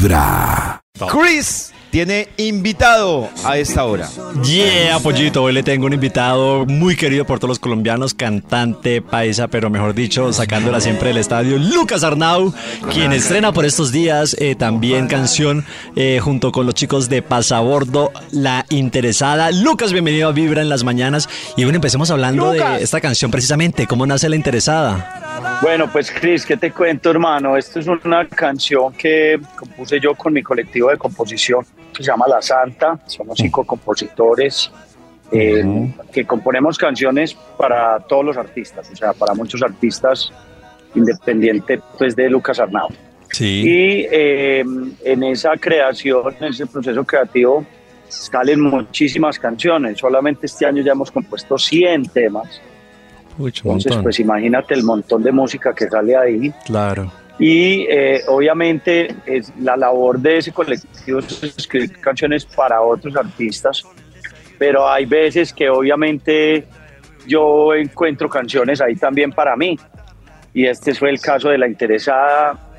Vibra. Chris tiene invitado a esta hora. Yeah, pollito, hoy le tengo un invitado muy querido por todos los colombianos, cantante paisa, pero mejor dicho, sacándola siempre del estadio, Lucas Arnau, quien estrena por estos días eh, también canción eh, junto con los chicos de Pasabordo, La Interesada. Lucas, bienvenido a Vibra en las mañanas. Y bueno, empecemos hablando de esta canción precisamente, ¿cómo nace La Interesada? Bueno, pues Chris, ¿qué te cuento, hermano? Esto es una canción que compuse yo con mi colectivo de composición que se llama La Santa. Somos cinco compositores eh, que componemos canciones para todos los artistas, o sea, para muchos artistas independientes pues, de Lucas Arnau. Sí. Y eh, en esa creación, en ese proceso creativo, salen muchísimas canciones. Solamente este año ya hemos compuesto 100 temas. Entonces, pues imagínate el montón de música que sale ahí. Claro. Y eh, obviamente es la labor de ese colectivo es escribir canciones para otros artistas, pero hay veces que obviamente yo encuentro canciones ahí también para mí. Y este fue el caso de La Interesada,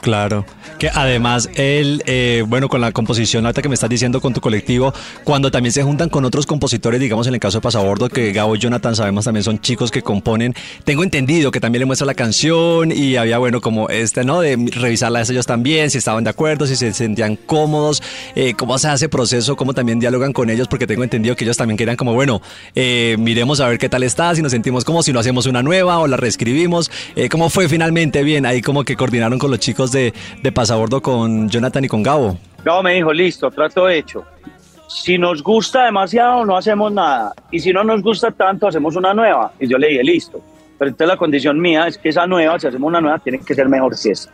Claro, que además él, eh, bueno, con la composición alta que me estás diciendo con tu colectivo, cuando también se juntan con otros compositores, digamos en el caso de Pasabordo, que Gabo y Jonathan sabemos también son chicos que componen, tengo entendido que también le muestra la canción y había, bueno, como este, ¿no? De revisarla ellos también, si estaban de acuerdo, si se sentían cómodos, eh, cómo se hace proceso, cómo también dialogan con ellos, porque tengo entendido que ellos también querían como, bueno, eh, miremos a ver qué tal está, si nos sentimos como si lo hacemos una nueva o la reescribimos, eh, cómo fue finalmente bien, ahí como que coordinaron con los chicos de, de Pasabordo con Jonathan y con Gabo. Gabo me dijo, listo, trato hecho. Si nos gusta demasiado, no hacemos nada. Y si no nos gusta tanto, hacemos una nueva. Y yo le dije, listo. Pero entonces la condición mía es que esa nueva, si hacemos una nueva, tiene que ser mejor que esta.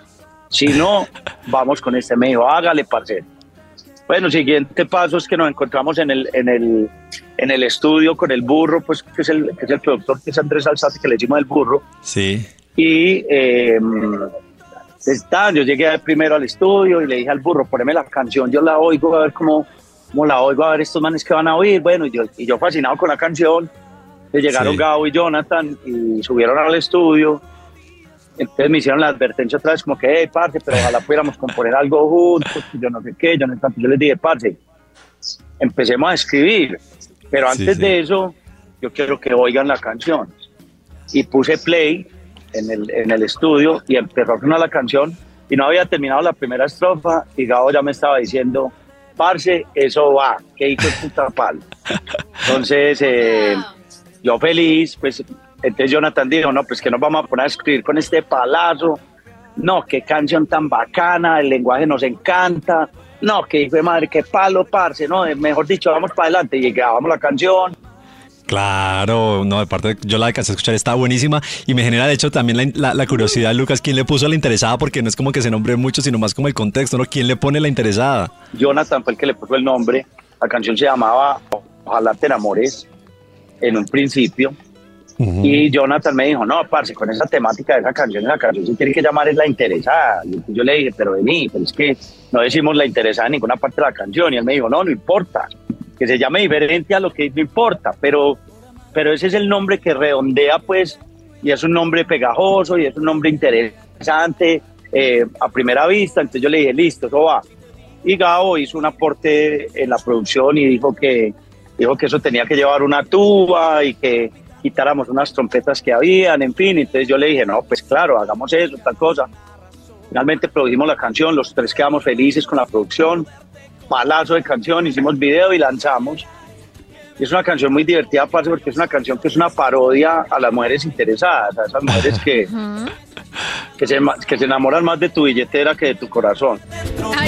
Si no, vamos con este. Me dijo, hágale, parcero. Bueno, siguiente paso es que nos encontramos en el, en el, en el estudio con el burro, pues que es el, que es el productor, que es Andrés Alzate, que le decimos el burro. Sí. Y eh, está, yo llegué primero al estudio y le dije al burro, poneme la canción, yo la oigo a ver cómo, cómo la oigo, a ver estos manes que van a oír. Bueno, y yo, y yo fascinado con la canción, le llegaron Sí. Gabo y Jonathan y subieron al estudio. Entonces me hicieron la advertencia otra vez como que, hey, parce, pero ojalá pudiéramos componer algo juntos, yo no sé qué, yo no. Yo les dije, parce, empecemos a escribir, pero Sí, antes sí. de eso, yo quiero que oigan la canción. Y puse play en el, en el estudio y empezó a sonar la canción y no había terminado la primera estrofa y Gabo ya me estaba diciendo, parce, eso va, que hijo de puta palo. Entonces, eh, yo feliz, pues, entonces Jonathan dijo, no, pues que nos vamos a poner a escribir con este palazo, no, qué canción tan bacana, el lenguaje nos encanta, no, que hijo de madre, qué palo, parce, no, mejor dicho, vamos para adelante y grabamos la canción. Claro, no, de parte, yo la alcancé a escuchar, está buenísima y me genera de hecho también la, la- la curiosidad, Lucas, quién le puso a la interesada, porque no es como que se nombre mucho, sino más como el contexto, ¿no? ¿Quién le pone la interesada? Jonathan fue el que le puso el nombre. La canción se llamaba Ojalá te enamores en un principio. Y Jonathan me dijo, no, parce, con esa temática de esa canción, la canción se tiene que llamar es la interesada. Y yo le dije, pero vení, pero es que no decimos la interesada en ninguna parte de la canción. Y él me dijo, no, no importa, que se llame diferente a lo que no importa, pero, pero ese es el nombre que redondea, pues, y es un nombre pegajoso y es un nombre interesante eh, a primera vista. Entonces yo le dije, listo, eso va. Y Gabo hizo un aporte en la producción y dijo que, dijo que eso tenía que llevar una tuba y que quitáramos unas trompetas que habían, en fin. Entonces yo le dije, no, pues claro, hagamos eso, tal cosa. Finalmente produjimos la canción, los tres quedamos felices con la producción, palazo de canción, hicimos video y lanzamos. Y es una canción muy divertida, parce, porque es una canción que es una parodia a las mujeres interesadas, a esas mujeres que, que, se, que se enamoran más de tu billetera que de tu corazón.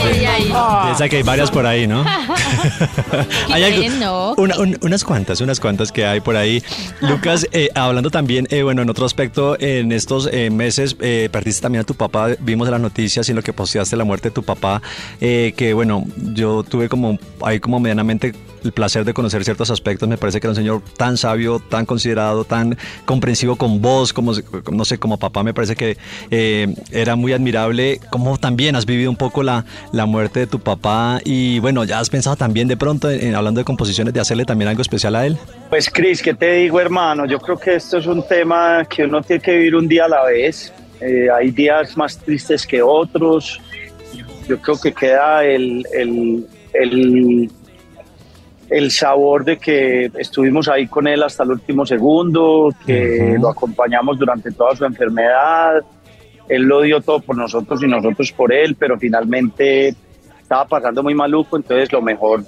Ay, ay, ay. Piensa que hay varias por ahí, ¿no? Hay algo- Miren, no. una- un- unas cuantas, unas cuantas que hay por ahí. Lucas, eh, hablando también, eh, bueno, en otro aspecto, en estos eh, meses eh, perdiste también a tu papá, vimos en las noticias y en lo que posteaste la muerte de tu papá, eh, que bueno, yo tuve como ahí como medianamente el placer de conocer ciertos aspectos, me parece que era un señor tan sabio, tan considerado, tan comprensivo con vos, como no sé, como papá, me parece que eh, era muy admirable, como también has vivido un poco la, la muerte de tu papá y bueno, ya has pensado también de pronto, en, hablando de composiciones, de hacerle también algo especial a él. Pues Cris, ¿qué te digo hermano? Yo creo que esto es un tema que uno tiene que vivir un día a la vez. Eh, hay días más tristes que otros yo creo que queda el, el, el, el sabor de que estuvimos ahí con él hasta el último segundo, que lo acompañamos durante toda su enfermedad. Él lo dio todo por nosotros y nosotros por él, pero finalmente estaba pasando muy maluco, entonces lo mejor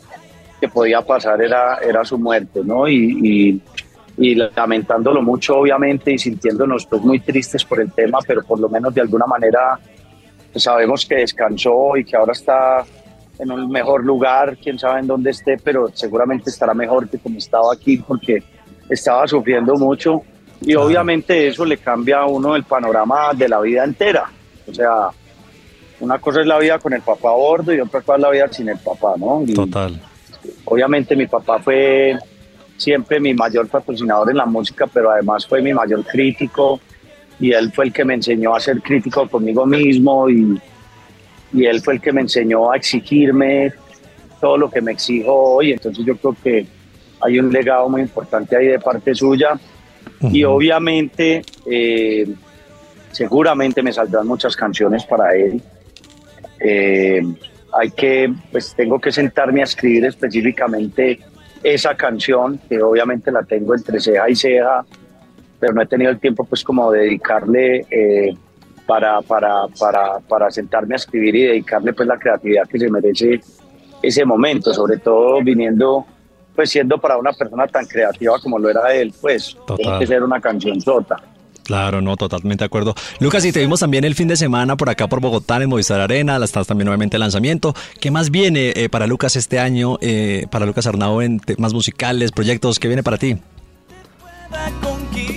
que podía pasar era, era su muerte, ¿no? Y, y, lamentándolo mucho, obviamente, y sintiéndonos pues, muy tristes por el tema, pero por lo menos de alguna manera pues, sabemos que descansó y que ahora está en un mejor lugar, quién sabe en dónde esté, pero seguramente estará mejor que como estaba aquí porque estaba sufriendo mucho y obviamente eso le cambia a uno el panorama de la vida entera. O sea, una cosa es la vida con el papá a bordo y otra cosa es la vida sin el papá, ¿no? Total. Obviamente mi papá fue siempre mi mayor patrocinador en la música, pero además fue mi mayor crítico y él fue el que me enseñó a ser crítico conmigo mismo y, y él fue el que me enseñó a exigirme todo lo que me exijo hoy. Entonces yo creo que hay un legado muy importante ahí de parte suya. Y obviamente, eh, seguramente me saldrán muchas canciones para él. Eh, hay que, pues tengo que sentarme a escribir específicamente esa canción, que obviamente la tengo entre ceja y ceja, pero no he tenido el tiempo pues como dedicarle eh, para, para, para, para sentarme a escribir y dedicarle pues la creatividad que se merece ese momento, sobre todo viniendo, pues siendo para una persona tan creativa como lo era él, pues tiene que ser una canción sota. Claro, no, totalmente de acuerdo. Lucas, y te vimos también el fin de semana por acá por Bogotá en Movistar Arena, estás también nuevamente el lanzamiento. ¿Qué más viene eh, para Lucas este año, eh, para Lucas Arnau en temas musicales, proyectos? ¿Qué viene para ti?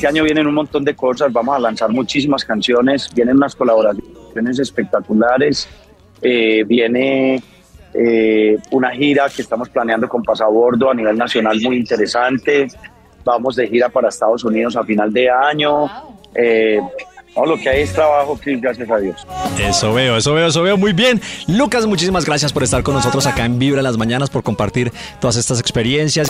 Este año vienen un montón de cosas, vamos a lanzar muchísimas canciones, vienen unas colaboraciones espectaculares, eh, viene eh, una gira que estamos planeando con Pasabordo a nivel nacional muy interesante, vamos de gira para Estados Unidos a final de año. Eh, lo que hay es trabajo, Chris, gracias a Dios. Eso veo, eso veo, eso veo muy bien. Lucas, muchísimas gracias por estar con nosotros acá en Vibra las mañanas, por compartir todas estas experiencias.